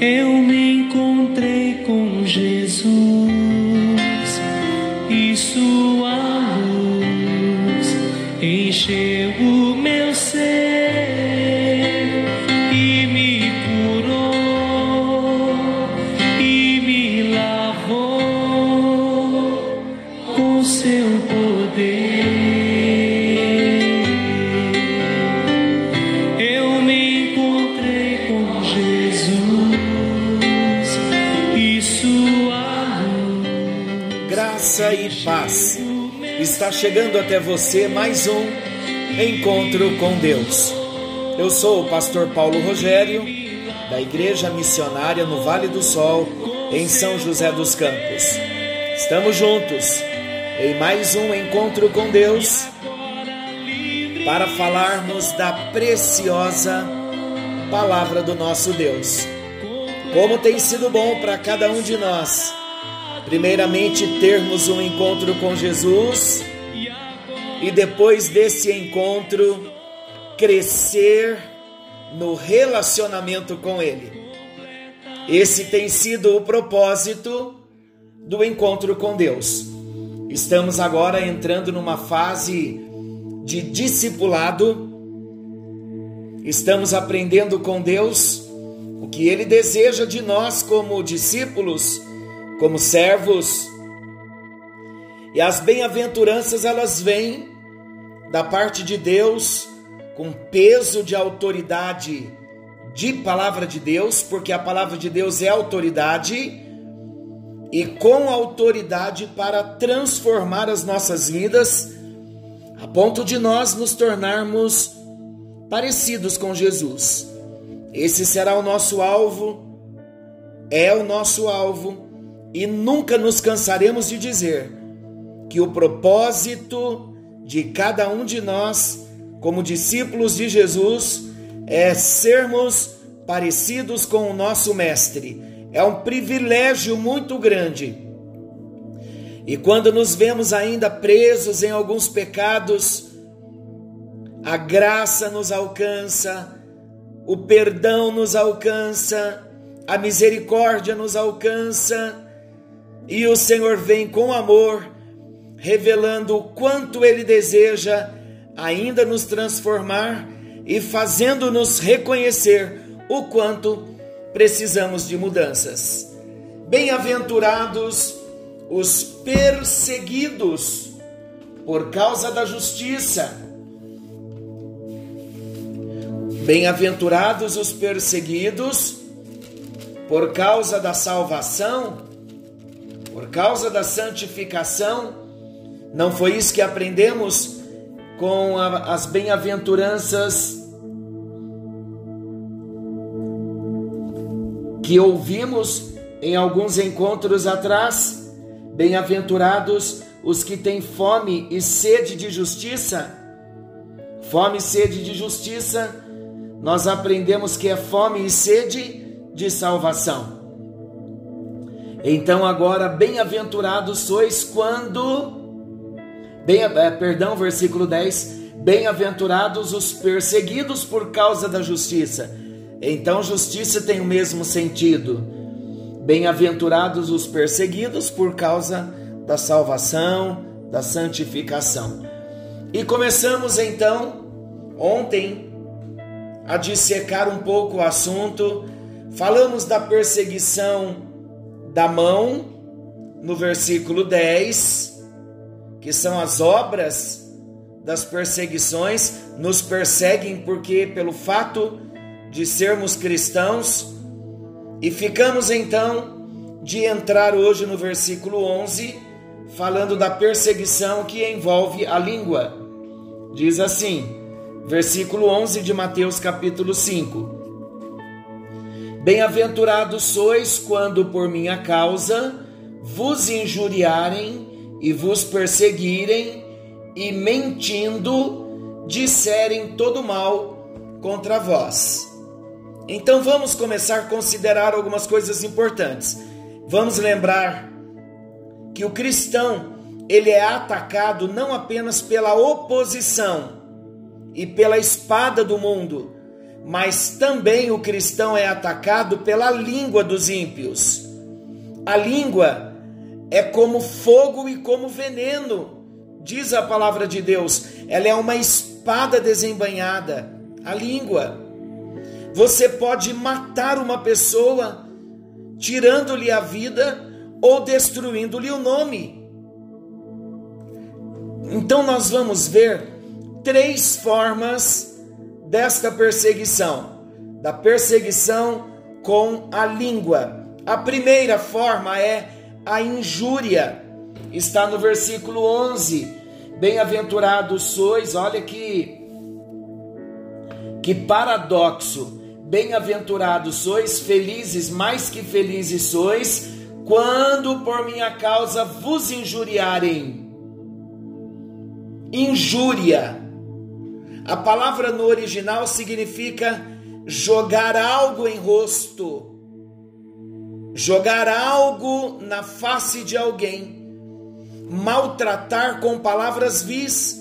eu me encontrei Chegando até você mais um encontro com Deus. Eu sou o pastor Paulo Rogério, da Igreja Missionária no Vale do Sol, em São José dos Campos. Estamos juntos em mais um encontro com Deus para falarmos da preciosa palavra do nosso Deus. Como tem sido bom para cada um de nós primeiramente termos um encontro com Jesus e depois desse encontro crescer no relacionamento com Ele. Esse tem sido o propósito do encontro com Deus. Estamos agora entrando numa fase de discipulado. Estamos aprendendo com Deus o que Ele deseja de nós como discípulos como servos. E as bem-aventuranças elas vêm da parte de Deus com peso de autoridade de palavra de Deus, porque a palavra de Deus é autoridade e com autoridade para transformar as nossas vidas a ponto de nós nos tornarmos parecidos com Jesus. Esse será o nosso alvo, é o nosso alvo e nunca nos cansaremos de dizer que o propósito de cada um de nós, como discípulos de Jesus, é sermos parecidos com o nosso Mestre. É um privilégio muito grande. E quando nos vemos ainda presos em alguns pecados, a graça nos alcança, o perdão nos alcança, a misericórdia nos alcança e o Senhor vem com amor, revelando o quanto Ele deseja ainda nos transformar e fazendo-nos reconhecer o quanto precisamos de mudanças. Bem-aventurados os perseguidos por causa da justiça. Bem-aventurados os perseguidos por causa da salvação por causa da santificação, não foi isso que aprendemos com a, as bem-aventuranças que ouvimos em alguns encontros atrás? Bem-aventurados os que têm fome e sede de justiça. Fome e sede de justiça, nós aprendemos que é fome e sede de salvação. Então agora bem-aventurados sois quando bem, é, perdão, versículo 10, bem-aventurados os perseguidos por causa da justiça. Então justiça tem o mesmo sentido. Bem-aventurados os perseguidos por causa da salvação, da santificação. E começamos então ontem a dissecar um pouco o assunto. Falamos da perseguição da mão, no versículo 10, que são as obras das perseguições, nos perseguem porque pelo fato de sermos cristãos, e ficamos então de entrar hoje no versículo 11, falando da perseguição que envolve a língua. Diz assim, versículo 11 de Mateus capítulo 5: Bem-aventurados sois quando por minha causa vos injuriarem e vos perseguirem e mentindo disserem todo mal contra vós. Então vamos começar a considerar algumas coisas importantes. Vamos lembrar que o cristão, ele é atacado não apenas pela oposição e pela espada do mundo, mas também o cristão é atacado pela língua dos ímpios. A língua é como fogo e como veneno, diz a palavra de Deus. Ela é uma espada desembanhada. A língua. Você pode matar uma pessoa tirando-lhe a vida ou destruindo-lhe o nome. Então nós vamos ver três formas desta perseguição, da perseguição com a língua. A primeira forma é a injúria. Está no versículo 11. Bem-aventurados sois, olha que que paradoxo. Bem-aventurados sois, felizes, mais que felizes sois, quando por minha causa vos injuriarem. Injúria. A palavra no original significa jogar algo em rosto, jogar algo na face de alguém, maltratar com palavras vis,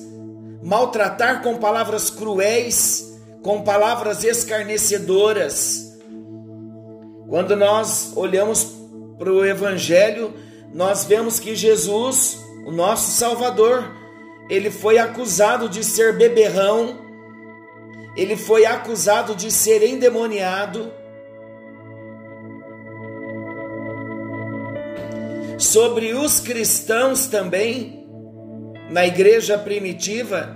maltratar com palavras cruéis, com palavras escarnecedoras. Quando nós olhamos para o Evangelho, nós vemos que Jesus, o nosso Salvador, ele foi acusado de ser beberrão, ele foi acusado de ser endemoniado. Sobre os cristãos também, na igreja primitiva,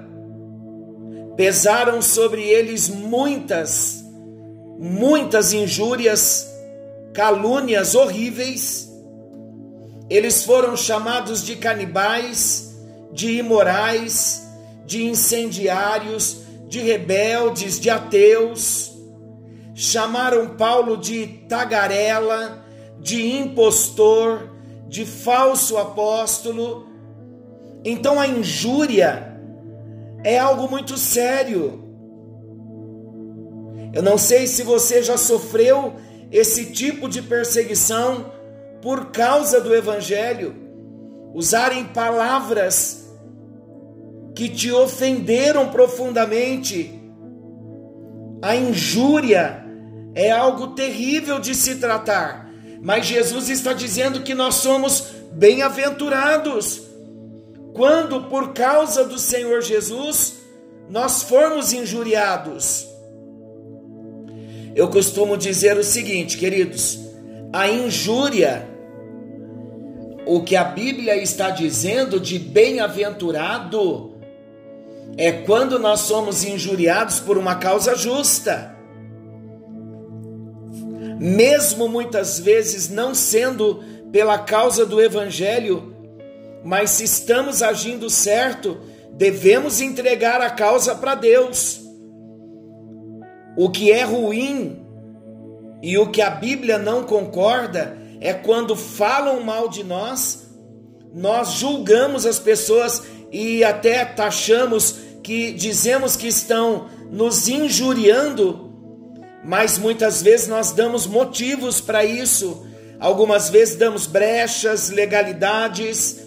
pesaram sobre eles muitas, muitas injúrias, calúnias horríveis. Eles foram chamados de canibais, de imorais, de incendiários, de rebeldes, de ateus. Chamaram Paulo de tagarela, de impostor, de falso apóstolo. Então a injúria é algo muito sério. Eu não sei se você já sofreu esse tipo de perseguição por causa do Evangelho, usarem palavras que te ofenderam profundamente. A injúria é algo terrível de se tratar, mas Jesus está dizendo que nós somos bem-aventurados quando por causa do Senhor Jesus nós formos injuriados. Eu costumo dizer o seguinte, queridos: a injúria, o que a Bíblia está dizendo de bem-aventurado, é quando nós somos injuriados por uma causa justa. Mesmo muitas vezes não sendo pela causa do Evangelho, mas se estamos agindo certo, devemos entregar a causa para Deus. O que é ruim e o que a Bíblia não concorda é quando falam mal de nós, nós julgamos as pessoas e até taxamos que dizemos que estão nos injuriando, mas muitas vezes nós damos motivos para isso. Algumas vezes damos brechas, legalidades,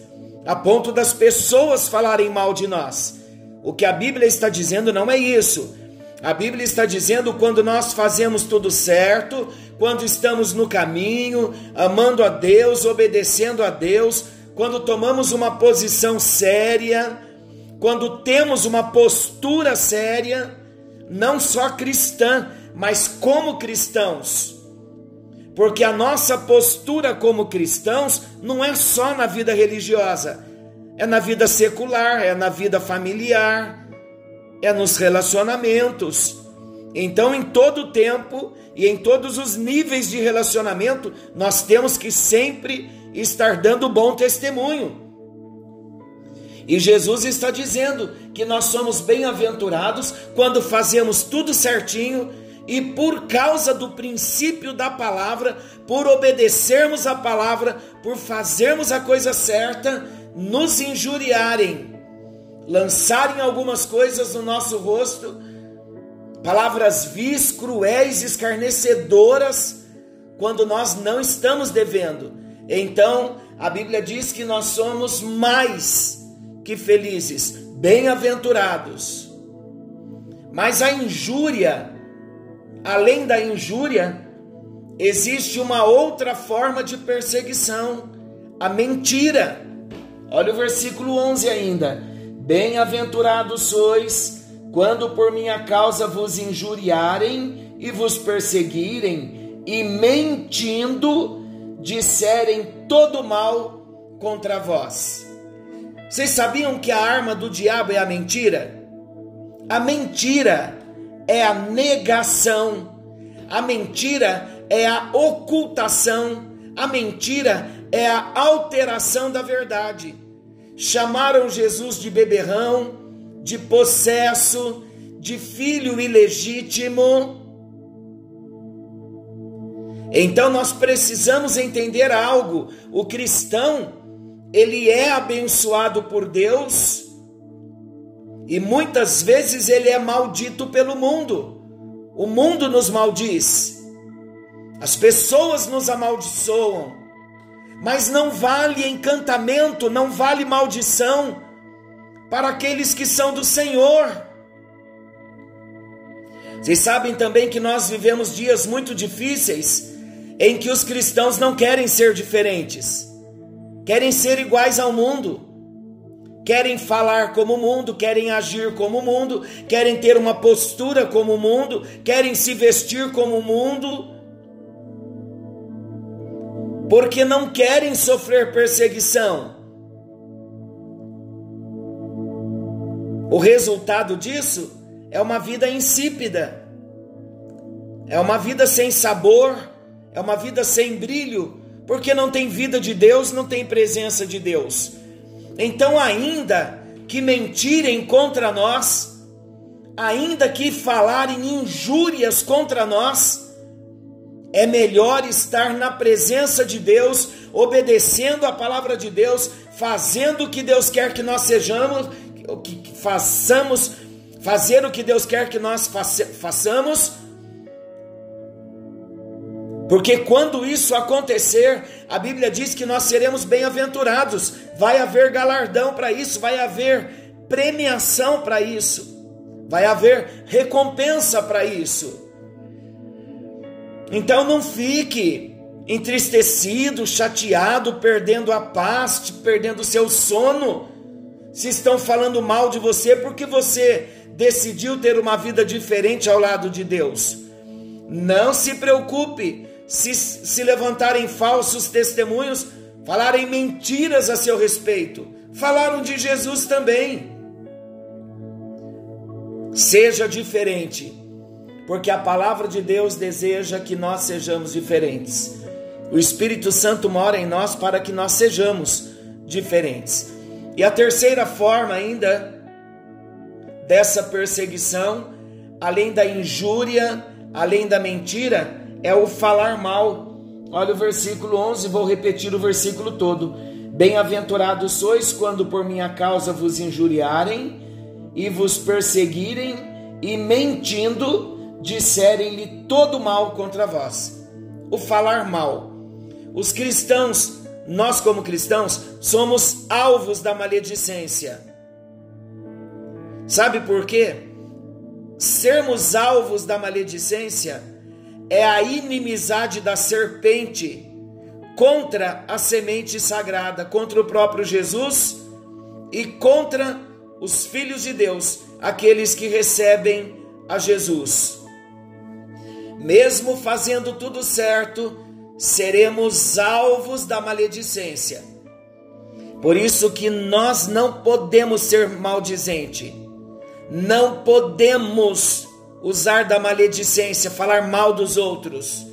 a ponto das pessoas falarem mal de nós. O que a Bíblia está dizendo não é isso. A Bíblia está dizendo quando nós fazemos tudo certo, quando estamos no caminho, amando a Deus, obedecendo a Deus, quando tomamos uma posição séria, quando temos uma postura séria, não só cristã, mas como cristãos. Porque a nossa postura como cristãos não é só na vida religiosa, é na vida secular, é na vida familiar, é nos relacionamentos. Então, em todo tempo e em todos os níveis de relacionamento, nós temos que sempre estar dando bom testemunho. E Jesus está dizendo que nós somos bem-aventurados quando fazemos tudo certinho e por causa do princípio da palavra, por obedecermos a palavra, por fazermos a coisa certa, nos injuriarem, lançarem algumas coisas no nosso rosto, palavras vis, cruéis, escarnecedoras, quando nós não estamos devendo. Então, a Bíblia diz que nós somos mais que felizes, bem-aventurados. Mas a injúria além da injúria, existe uma outra forma de perseguição, a mentira. Olha o versículo 11 ainda. Bem-aventurados sois quando por minha causa vos injuriarem e vos perseguirem e mentindo disserem todo mal contra vós. Vocês sabiam que a arma do diabo é a mentira? A mentira é a negação, a mentira é a ocultação, a mentira é a alteração da verdade. Chamaram Jesus de beberrão, de possesso, de filho ilegítimo. Então nós precisamos entender algo. O cristão, ele é abençoado por Deus e muitas vezes ele é maldito pelo mundo. O mundo nos maldiz. As pessoas nos amaldiçoam. Mas não vale encantamento, não vale maldição para aqueles que são do Senhor. Vocês sabem também que nós vivemos dias muito difíceis em que os cristãos não querem ser diferentes, querem ser iguais ao mundo querem falar como o mundo, querem agir como o mundo, querem ter uma postura como o mundo, querem se vestir como o mundo, porque não querem sofrer perseguição. O resultado disso é uma vida insípida, é uma vida sem sabor, é uma vida sem brilho, porque não tem vida de Deus, não tem presença de Deus. Então, ainda que mentirem contra nós, ainda que falarem injúrias contra nós, é melhor estar na presença de Deus, obedecendo a palavra de Deus, fazendo o que Deus quer que nós sejamos, o que façamos, fazer o que Deus quer que nós façamos porque quando isso acontecer, a Bíblia diz que nós seremos bem-aventurados, vai haver galardão para isso, vai haver premiação para isso, vai haver recompensa para isso. Então não fique entristecido, chateado, perdendo a paz, perdendo o seu sono, se estão falando mal de você porque você decidiu ter uma vida diferente ao lado de Deus. Não se preocupe, se, se levantarem falsos testemunhos, falarem mentiras a seu respeito. Falaram de Jesus também. Seja diferente, porque a palavra de Deus deseja que nós sejamos diferentes. O Espírito Santo mora em nós para que nós sejamos diferentes. E a terceira forma ainda dessa perseguição, além da injúria, além da mentira, é o falar mal. Olha o versículo 11, vou repetir o versículo todo. Bem-aventurados sois quando por minha causa vos injuriarem e vos perseguirem e mentindo disserem-lhe todo mal contra vós. O falar mal. Os cristãos, nós como cristãos, somos alvos da maledicência. Sabe por quê? Sermos alvos da maledicência é a inimizade da serpente contra a semente sagrada, contra o próprio Jesus e contra os filhos de Deus, aqueles que recebem a Jesus. Mesmo fazendo tudo certo, seremos alvos da maledicência. Por isso que nós não podemos ser maldizente. Não podemos usar da maledicência, falar mal dos outros,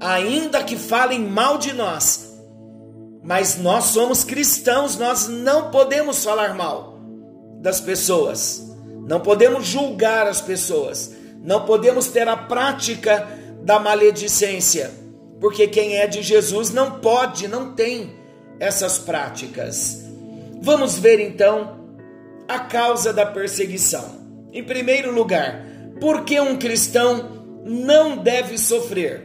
ainda que falem mal de nós. Mas nós somos cristãos, nós não podemos falar mal das pessoas, não podemos julgar as pessoas, não podemos ter a prática da maledicência, porque quem é de Jesus não pode, não tem essas práticas. Vamos ver então a causa da perseguição. Em primeiro lugar, porque um cristão não deve sofrer.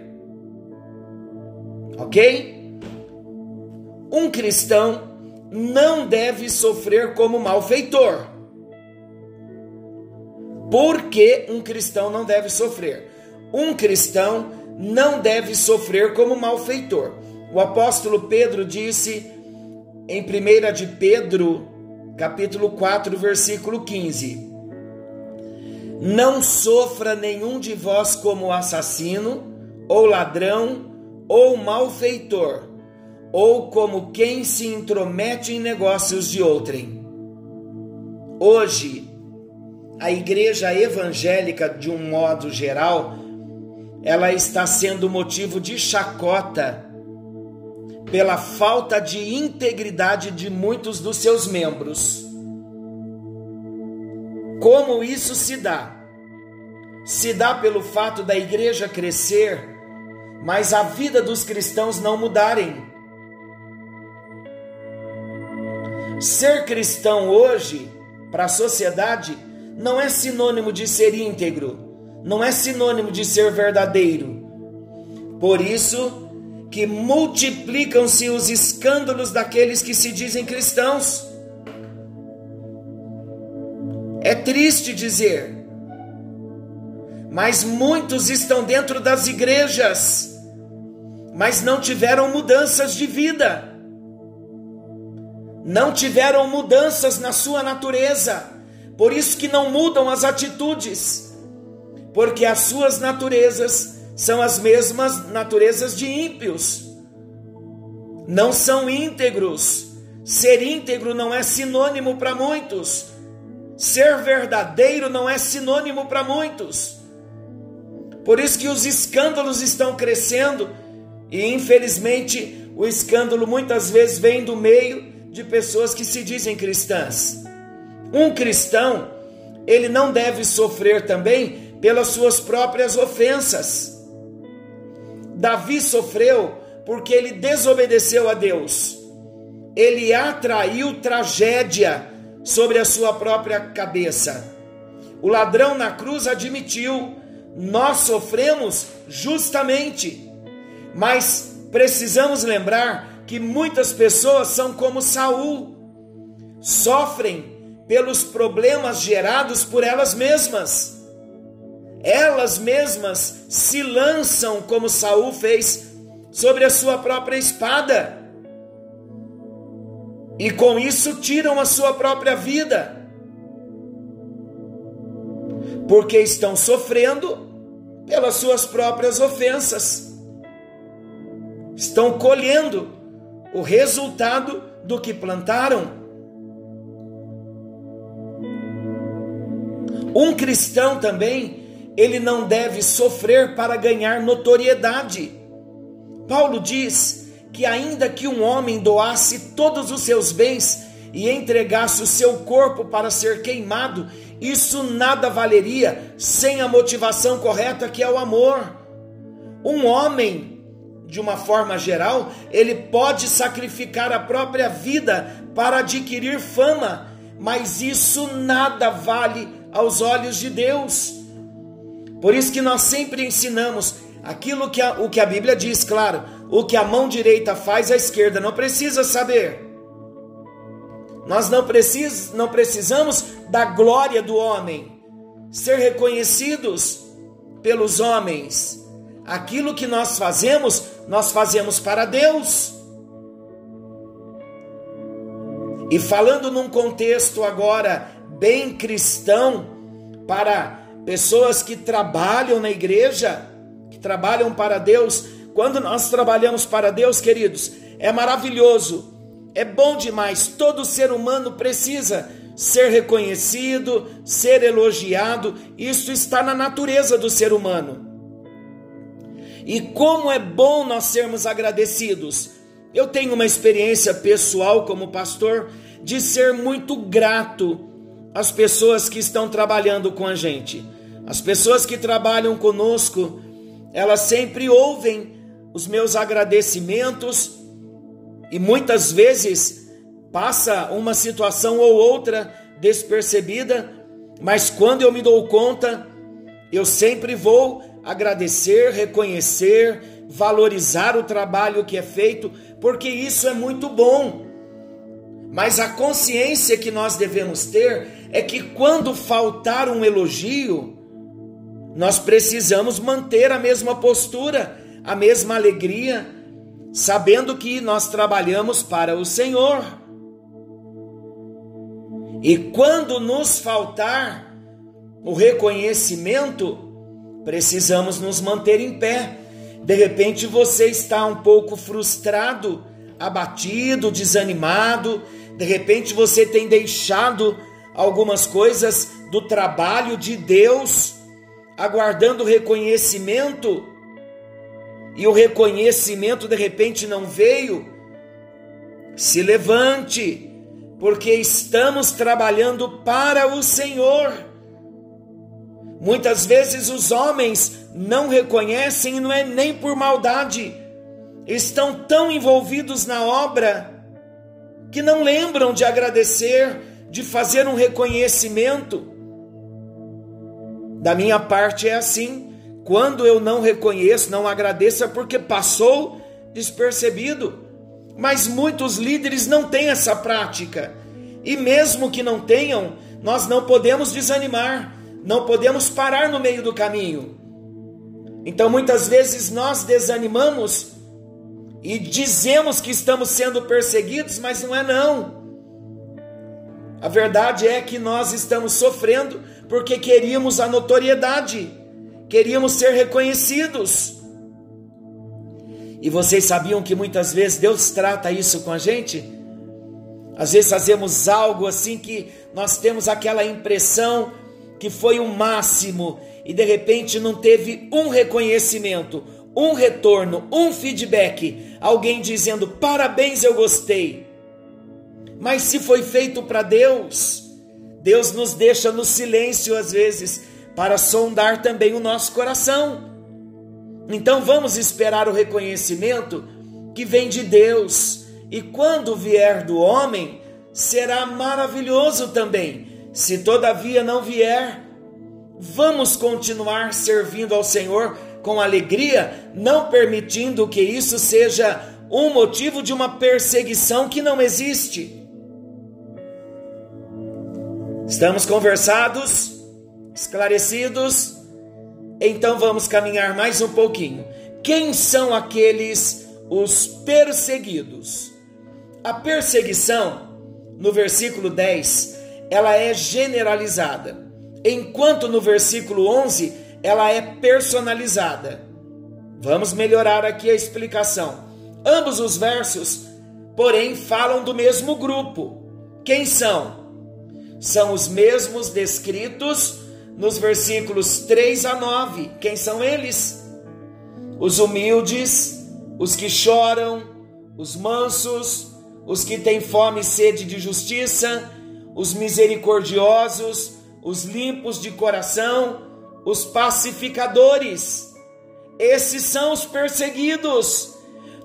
Ok? Um cristão não deve sofrer como malfeitor. Por que um cristão não deve sofrer? um cristão não deve sofrer como malfeitor. O apóstolo Pedro disse em 1 de Pedro, capítulo 4, versículo 15: Não sofra nenhum de vós como assassino, ou ladrão, ou malfeitor, ou como quem se intromete em negócios de outrem. Hoje, a igreja evangélica, de um modo geral, ela está sendo motivo de chacota pela falta de integridade de muitos dos seus membros. Como isso se dá? Se dá pelo fato da igreja crescer, mas a vida dos cristãos não mudarem. Ser cristão hoje, para a sociedade, não é sinônimo de ser íntegro, não é sinônimo de ser verdadeiro. Por isso, que multiplicam-se os escândalos daqueles que se dizem cristãos. É triste dizer, mas muitos estão dentro das igrejas, mas não tiveram mudanças de vida, não tiveram mudanças na sua natureza, por isso que não mudam as atitudes, porque as suas naturezas são as mesmas naturezas de ímpios. Não são íntegros. Ser íntegro não é sinônimo para muitos. Ser verdadeiro não é sinônimo para muitos. Por isso que os escândalos estão crescendo e infelizmente o escândalo muitas vezes vem do meio de pessoas que se dizem cristãs. Um cristão, ele não deve sofrer também pelas suas próprias ofensas. Davi sofreu porque ele desobedeceu a Deus. Ele atraiu tragédia sobre a sua própria cabeça. O ladrão na cruz admitiu: nós sofremos justamente, mas precisamos lembrar que muitas pessoas são como Saul, sofrem pelos problemas gerados por elas mesmas elas mesmas se lançam como Saul fez sobre a sua própria espada. E com isso tiram a sua própria vida. Porque estão sofrendo pelas suas próprias ofensas. Estão colhendo o resultado do que plantaram. Um cristão também ele não deve sofrer para ganhar notoriedade. Paulo diz que, ainda que um homem doasse todos os seus bens e entregasse o seu corpo para ser queimado, isso nada valeria sem a motivação correta que é o amor. Um homem, de uma forma geral, ele pode sacrificar a própria vida para adquirir fama, mas isso nada vale aos olhos de Deus. Por isso que nós sempre ensinamos aquilo que a, o que a Bíblia diz, claro, o que a mão direita faz, a esquerda não precisa saber. Nós não, precis, não precisamos da glória do homem, ser reconhecidos pelos homens. Aquilo que nós fazemos, nós fazemos para Deus. E falando num contexto agora bem cristão, para pessoas que trabalham na igreja, que trabalham para Deus. Quando nós trabalhamos para Deus, queridos, é maravilhoso, é bom demais. Todo ser humano precisa ser reconhecido, ser elogiado. Isso está na natureza do ser humano. E como é bom nós sermos agradecidos. Eu tenho uma experiência pessoal como pastor de ser muito grato às pessoas que estão trabalhando com a gente. As pessoas que trabalham conosco, elas sempre ouvem os meus agradecimentos e muitas vezes passa uma situação ou outra despercebida, mas quando eu me dou conta, eu sempre vou agradecer, reconhecer, valorizar o trabalho que é feito, porque isso é muito bom. Mas a consciência que nós devemos ter é que quando faltar um elogio, nós precisamos manter a mesma postura, a mesma alegria, sabendo que nós trabalhamos para o Senhor. E quando nos faltar o reconhecimento, precisamos nos manter em pé. De repente você está um pouco frustrado, abatido, desanimado, de repente você tem deixado algumas coisas do trabalho de Deus, aguardando reconhecimento, e o reconhecimento de repente não veio. Se levante, porque estamos trabalhando para o Senhor. Muitas vezes os homens não reconhecem e não é nem por maldade, estão tão envolvidos na obra que não lembram de agradecer, de fazer um reconhecimento. Da minha parte é assim. Quando eu não reconheço, não agradeço, é porque passou despercebido. Mas muitos líderes não têm essa prática. E mesmo que não tenham, nós não podemos desanimar, não podemos parar no meio do caminho. Então muitas vezes nós desanimamos e dizemos que estamos sendo perseguidos, mas não é não. A verdade é que nós estamos sofrendo porque queríamos a notoriedade, queríamos ser reconhecidos. E vocês sabiam que muitas vezes Deus trata isso com a gente? Às vezes fazemos algo assim que nós temos aquela impressão que foi o máximo e de repente não teve um reconhecimento, um retorno, um feedback, alguém dizendo parabéns, eu gostei. Mas se foi feito para Deus, Deus nos deixa no silêncio às vezes para sondar também o nosso coração. Então vamos esperar o reconhecimento que vem de Deus, e quando vier do homem, será maravilhoso também. Se todavia não vier, vamos continuar servindo ao Senhor com alegria, não permitindo que isso seja um motivo de uma perseguição que não existe. Estamos conversados, esclarecidos? Então vamos caminhar mais um pouquinho. Quem são aqueles os perseguidos? A perseguição, no versículo 10, ela é generalizada, enquanto no versículo 11 ela é personalizada. Vamos melhorar aqui a explicação. Ambos os versos, porém, falam do mesmo grupo. Quem são? São os mesmos descritos nos versículos 3 a 9. Quem são eles? Os humildes, os que choram, os mansos, os que têm fome e sede de justiça, os misericordiosos, os limpos de coração, os pacificadores. Esses são os perseguidos.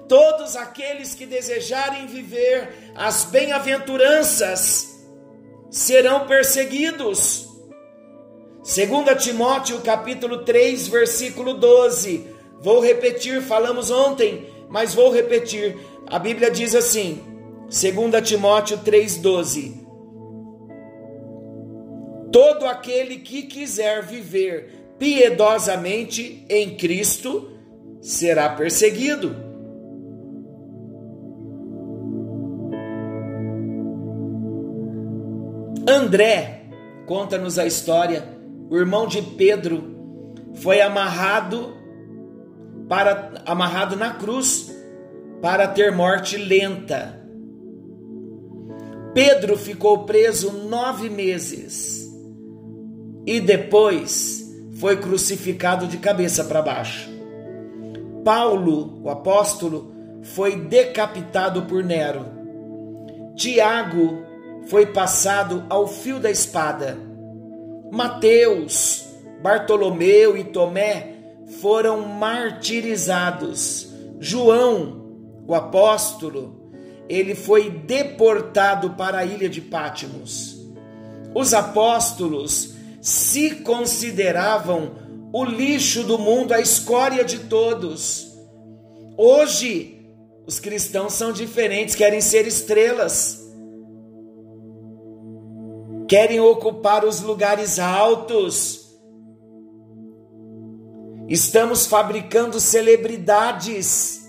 Todos aqueles que desejarem viver as bem-aventuranças serão perseguidos. 2 Timóteo capítulo 3, versículo 12. Vou repetir, falamos ontem, mas vou repetir. A Bíblia diz assim: 2 Timóteo 3,12: Todo aquele que quiser viver piedosamente em Cristo será perseguido. André conta-nos a história. O irmão de Pedro foi amarrado para amarrado na cruz para ter morte lenta. Pedro ficou preso nove meses e depois foi crucificado de cabeça para baixo. Paulo, o apóstolo, foi decapitado por Nero. Tiago foi passado ao fio da espada. Mateus, Bartolomeu e Tomé foram martirizados. João, o apóstolo, ele foi deportado para a ilha de Pátimos. Os apóstolos se consideravam o lixo do mundo, a escória de todos. Hoje, os cristãos são diferentes, querem ser estrelas, querem ocupar os lugares altos, Estamos fabricando celebridades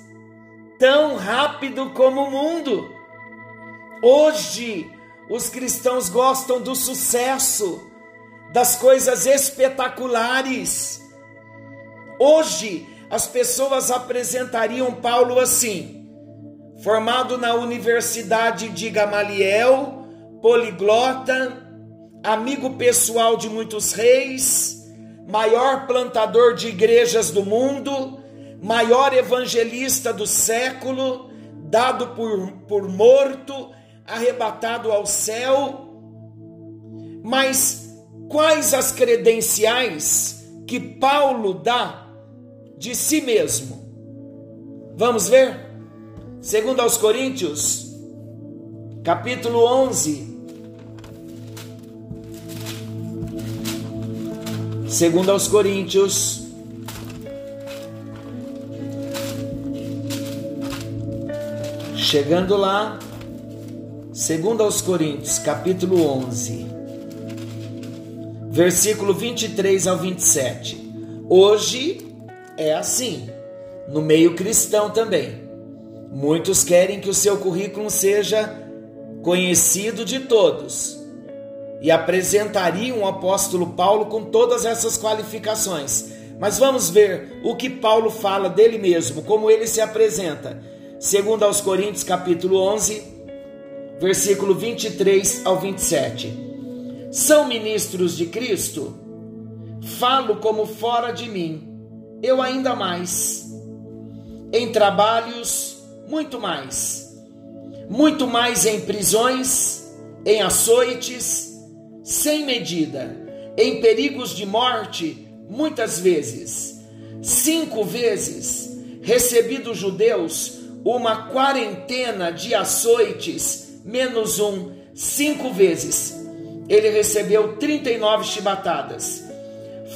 tão rápido como o mundo. Hoje, os cristãos gostam do sucesso, das coisas espetaculares. Hoje, as pessoas apresentariam Paulo assim: formado na Universidade de Gamaliel, poliglota, amigo pessoal de muitos reis, maior plantador de igrejas do mundo, maior evangelista do século, dado por, por morto, arrebatado ao céu. Mas quais as credenciais que Paulo dá de si mesmo? Vamos ver? Segundo aos Coríntios, capítulo 11, Segundo aos Coríntios, chegando lá, segundo aos Coríntios, capítulo 11, versículo 23 ao 27. Hoje é assim, no meio cristão também. Muitos querem que o seu currículo seja conhecido de todos e apresentariam o apóstolo Paulo com todas essas qualificações. Mas vamos ver o que Paulo fala dele mesmo, como ele se apresenta. Segundo aos Coríntios, capítulo 11, versículo 23 ao 27. São ministros de Cristo? Falo como fora de mim, eu ainda mais. Em trabalhos, muito mais. Muito mais em prisões, em açoites, sem medida, em perigos de morte, muitas vezes. Cinco vezes recebi dos judeus uma quarentena de açoites, menos um, cinco vezes. Ele recebeu 39 chibatadas.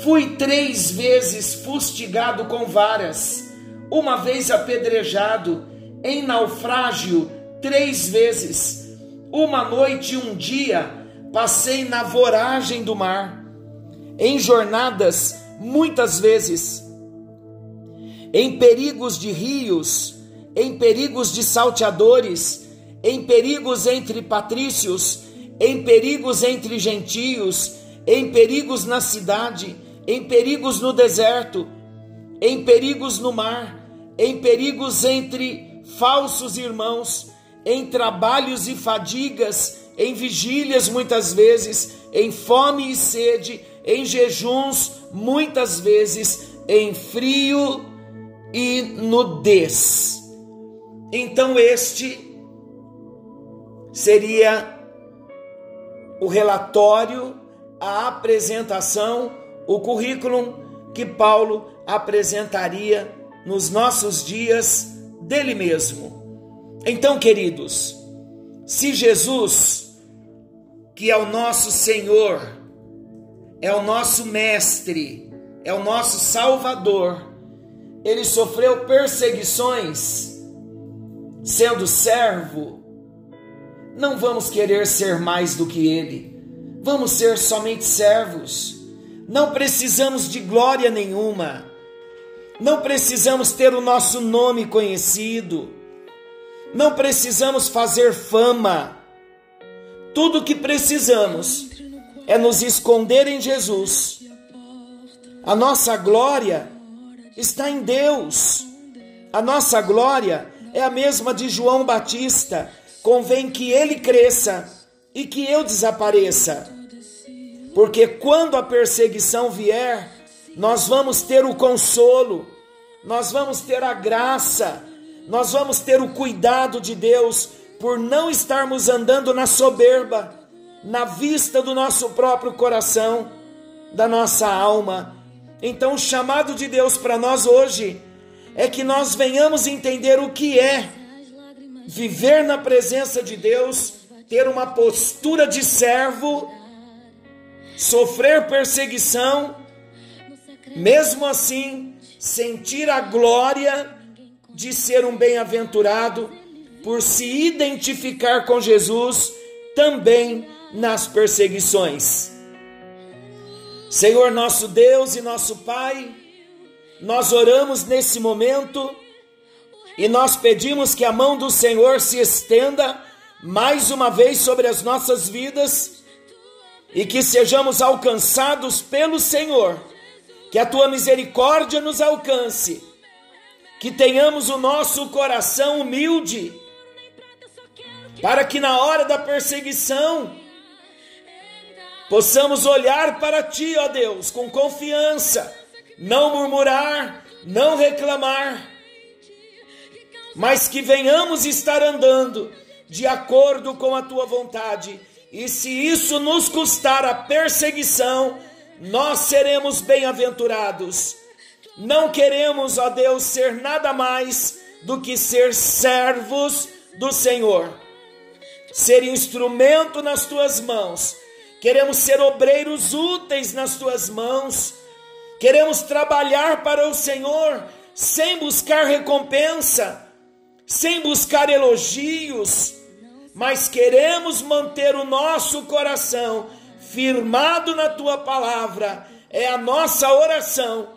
Fui três vezes fustigado com varas, uma vez apedrejado, em naufrágio, três vezes. Uma noite e um dia passei na voragem do mar, em jornadas muitas vezes, em perigos de rios, em perigos de salteadores, em perigos entre patrícios, em perigos entre gentios, em perigos na cidade, em perigos no deserto, em perigos no mar, em perigos entre falsos irmãos, em trabalhos e fadigas, em vigílias muitas vezes, em fome e sede, em jejuns muitas vezes, em frio e nudez. Então, este seria o relatório, a apresentação, o currículo que Paulo apresentaria nos nossos dias dele mesmo. Então, queridos, se Jesus, que é o nosso Senhor, é o nosso Mestre, é o nosso Salvador, ele sofreu perseguições sendo servo, não vamos querer ser mais do que ele, vamos ser somente servos, não precisamos de glória nenhuma, não precisamos ter o nosso nome conhecido não precisamos fazer fama. Tudo que precisamos é nos esconder em Jesus. A nossa glória está em Deus. A nossa glória é a mesma de João Batista. Convém que ele cresça e que eu desapareça. Porque quando a perseguição vier, nós vamos ter o consolo, nós vamos ter a graça, nós vamos ter o cuidado de Deus por não estarmos andando na soberba, na vista do nosso próprio coração, da nossa alma. Então, o chamado de Deus para nós hoje é que nós venhamos entender o que é viver na presença de Deus, ter uma postura de servo, sofrer perseguição, mesmo assim sentir a glória de ser um bem-aventurado por se identificar com Jesus também nas perseguições. Senhor nosso Deus e nosso Pai, nós oramos nesse momento e nós pedimos que a mão do Senhor se estenda mais uma vez sobre as nossas vidas e que sejamos alcançados pelo Senhor, que a tua misericórdia nos alcance, que tenhamos o nosso coração humilde, para que na hora da perseguição possamos olhar para ti, ó Deus, com confiança, não murmurar, não reclamar mas que venhamos estar andando de acordo com a tua vontade. E se isso nos custar a perseguição, nós seremos bem-aventurados. Não queremos, ó Deus, ser nada mais do que ser servos do Senhor, ser instrumento nas tuas mãos. Queremos ser obreiros úteis nas tuas mãos. Queremos trabalhar para o Senhor sem buscar recompensa sem buscar elogios, mas queremos manter o nosso coração firmado na tua palavra. É a nossa oração.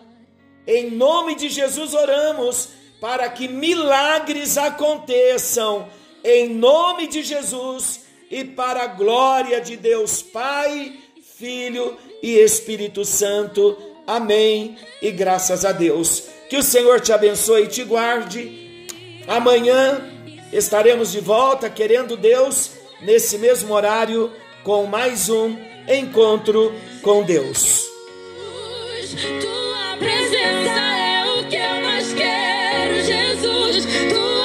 Em nome de Jesus oramos para que milagres aconteçam. Em nome de Jesus e para a glória de Deus Pai, Filho e Espírito Santo. Amém. E graças a Deus. Que o Senhor te abençoe e te guarde Amanhã estaremos de volta, querendo Deus, nesse mesmo horário, com mais um encontro com Deus. Tua presença é o que eu mais quero, Jesus. Tua